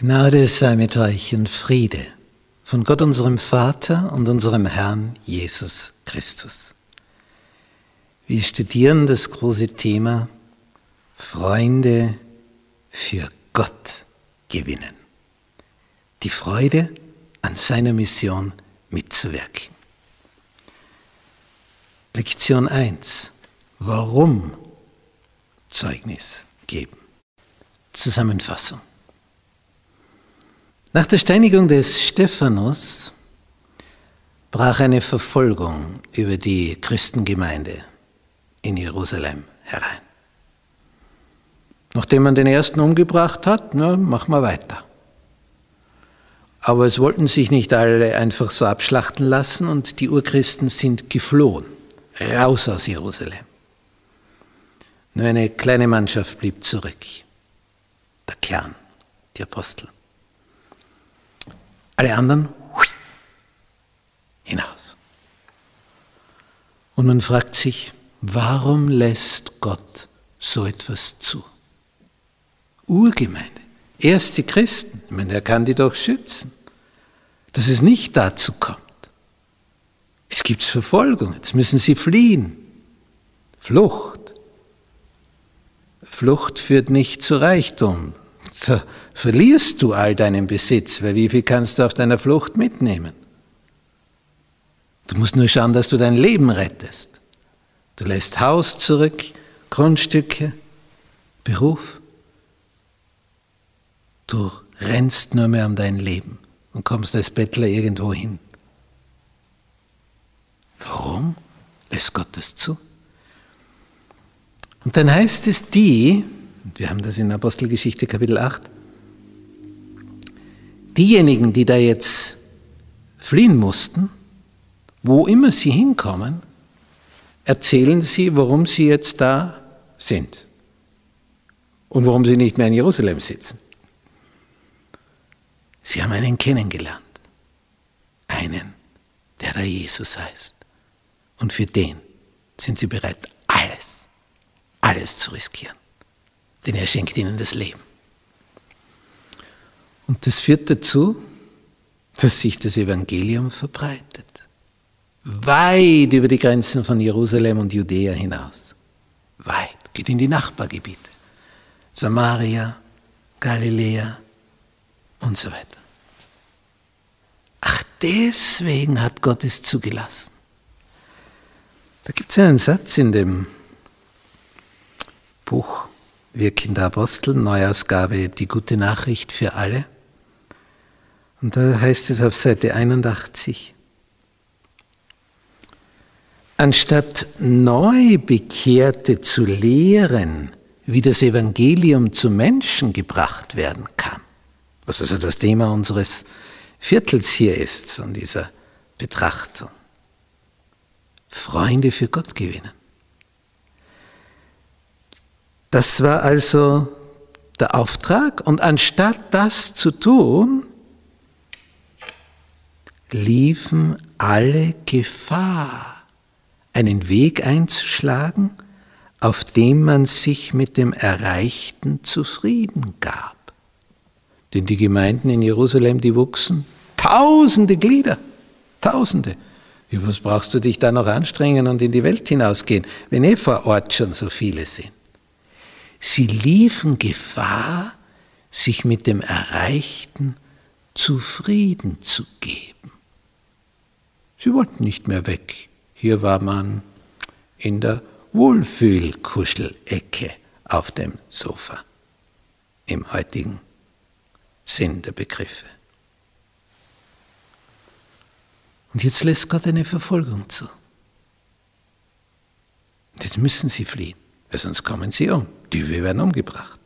Gnade sei mit euch und Friede von Gott unserem Vater und unserem Herrn Jesus Christus. Wir studieren das große Thema Freunde für Gott gewinnen. Die Freude an seiner Mission mitzuwirken. Lektion 1. Warum Zeugnis geben? Zusammenfassung. Nach der Steinigung des Stephanus brach eine Verfolgung über die Christengemeinde in Jerusalem herein. Nachdem man den ersten umgebracht hat, na, machen wir weiter. Aber es wollten sich nicht alle einfach so abschlachten lassen und die Urchristen sind geflohen, raus aus Jerusalem. Nur eine kleine Mannschaft blieb zurück, der Kern, die Apostel. Alle anderen hinaus. Und man fragt sich, warum lässt Gott so etwas zu? Urgemeinde, erste Christen, ich meine, er kann die doch schützen, dass es nicht dazu kommt. Es gibt Verfolgung, jetzt müssen sie fliehen. Flucht. Flucht führt nicht zu Reichtum, da verlierst du all deinen Besitz, weil wie viel kannst du auf deiner Flucht mitnehmen? Du musst nur schauen, dass du dein Leben rettest. Du lässt Haus zurück, Grundstücke, Beruf. Du rennst nur mehr um dein Leben und kommst als Bettler irgendwo hin. Warum lässt Gott das zu? Und dann heißt es, die, und wir haben das in Apostelgeschichte Kapitel 8. Diejenigen, die da jetzt fliehen mussten, wo immer sie hinkommen, erzählen sie, warum sie jetzt da sind und warum sie nicht mehr in Jerusalem sitzen. Sie haben einen kennengelernt, einen, der da Jesus heißt. Und für den sind sie bereit, alles, alles zu riskieren denn er schenkt ihnen das Leben. Und das führt dazu, dass sich das Evangelium verbreitet. Weit über die Grenzen von Jerusalem und Judäa hinaus. Weit. Geht in die Nachbargebiete. Samaria, Galiläa und so weiter. Ach, deswegen hat Gott es zugelassen. Da gibt es einen Satz in dem Buch wir Kinderapostel, Neuausgabe Die gute Nachricht für alle. Und da heißt es auf Seite 81, anstatt Neubekehrte zu lehren, wie das Evangelium zu Menschen gebracht werden kann, was also das Thema unseres Viertels hier ist, von dieser Betrachtung, Freunde für Gott gewinnen. Das war also der Auftrag. Und anstatt das zu tun, liefen alle Gefahr, einen Weg einzuschlagen, auf dem man sich mit dem Erreichten zufrieden gab. Denn die Gemeinden in Jerusalem, die wuchsen, tausende Glieder, tausende. Wie was brauchst du dich da noch anstrengen und in die Welt hinausgehen, wenn eh vor Ort schon so viele sind? Sie liefen Gefahr, sich mit dem Erreichten zufrieden zu geben. Sie wollten nicht mehr weg. Hier war man in der Wohlfühlkuschelecke auf dem Sofa, im heutigen Sinn der Begriffe. Und jetzt lässt Gott eine Verfolgung zu. Jetzt müssen sie fliehen, weil sonst kommen sie um. Die werden umgebracht.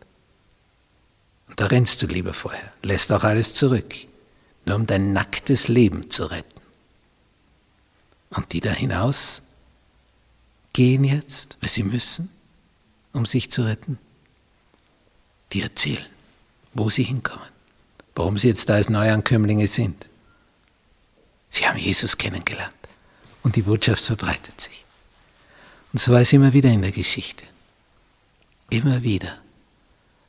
Und da rennst du lieber vorher, lässt auch alles zurück, nur um dein nacktes Leben zu retten. Und die da hinaus gehen jetzt, weil sie müssen, um sich zu retten. Die erzählen, wo sie hinkommen, warum sie jetzt da als Neuankömmlinge sind. Sie haben Jesus kennengelernt und die Botschaft verbreitet sich. Und so war es immer wieder in der Geschichte. Immer wieder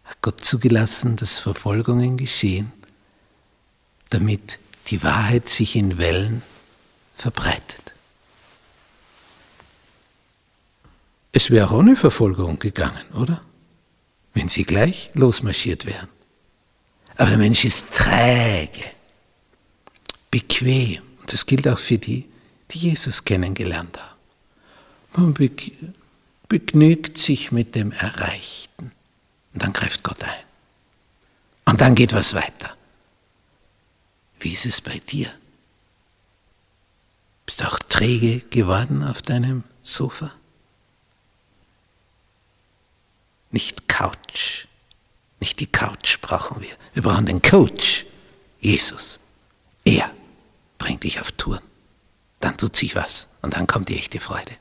hat Gott zugelassen, dass Verfolgungen geschehen, damit die Wahrheit sich in Wellen verbreitet. Es wäre ohne Verfolgung gegangen, oder? Wenn sie gleich losmarschiert wären. Aber der Mensch ist träge, bequem. Und das gilt auch für die, die Jesus kennengelernt haben. Man begnügt sich mit dem Erreichten. Und dann greift Gott ein. Und dann geht was weiter. Wie ist es bei dir? Bist du auch träge geworden auf deinem Sofa? Nicht Couch. Nicht die Couch brauchen wir. Wir brauchen den Coach. Jesus. Er bringt dich auf Touren. Dann tut sich was und dann kommt die echte Freude.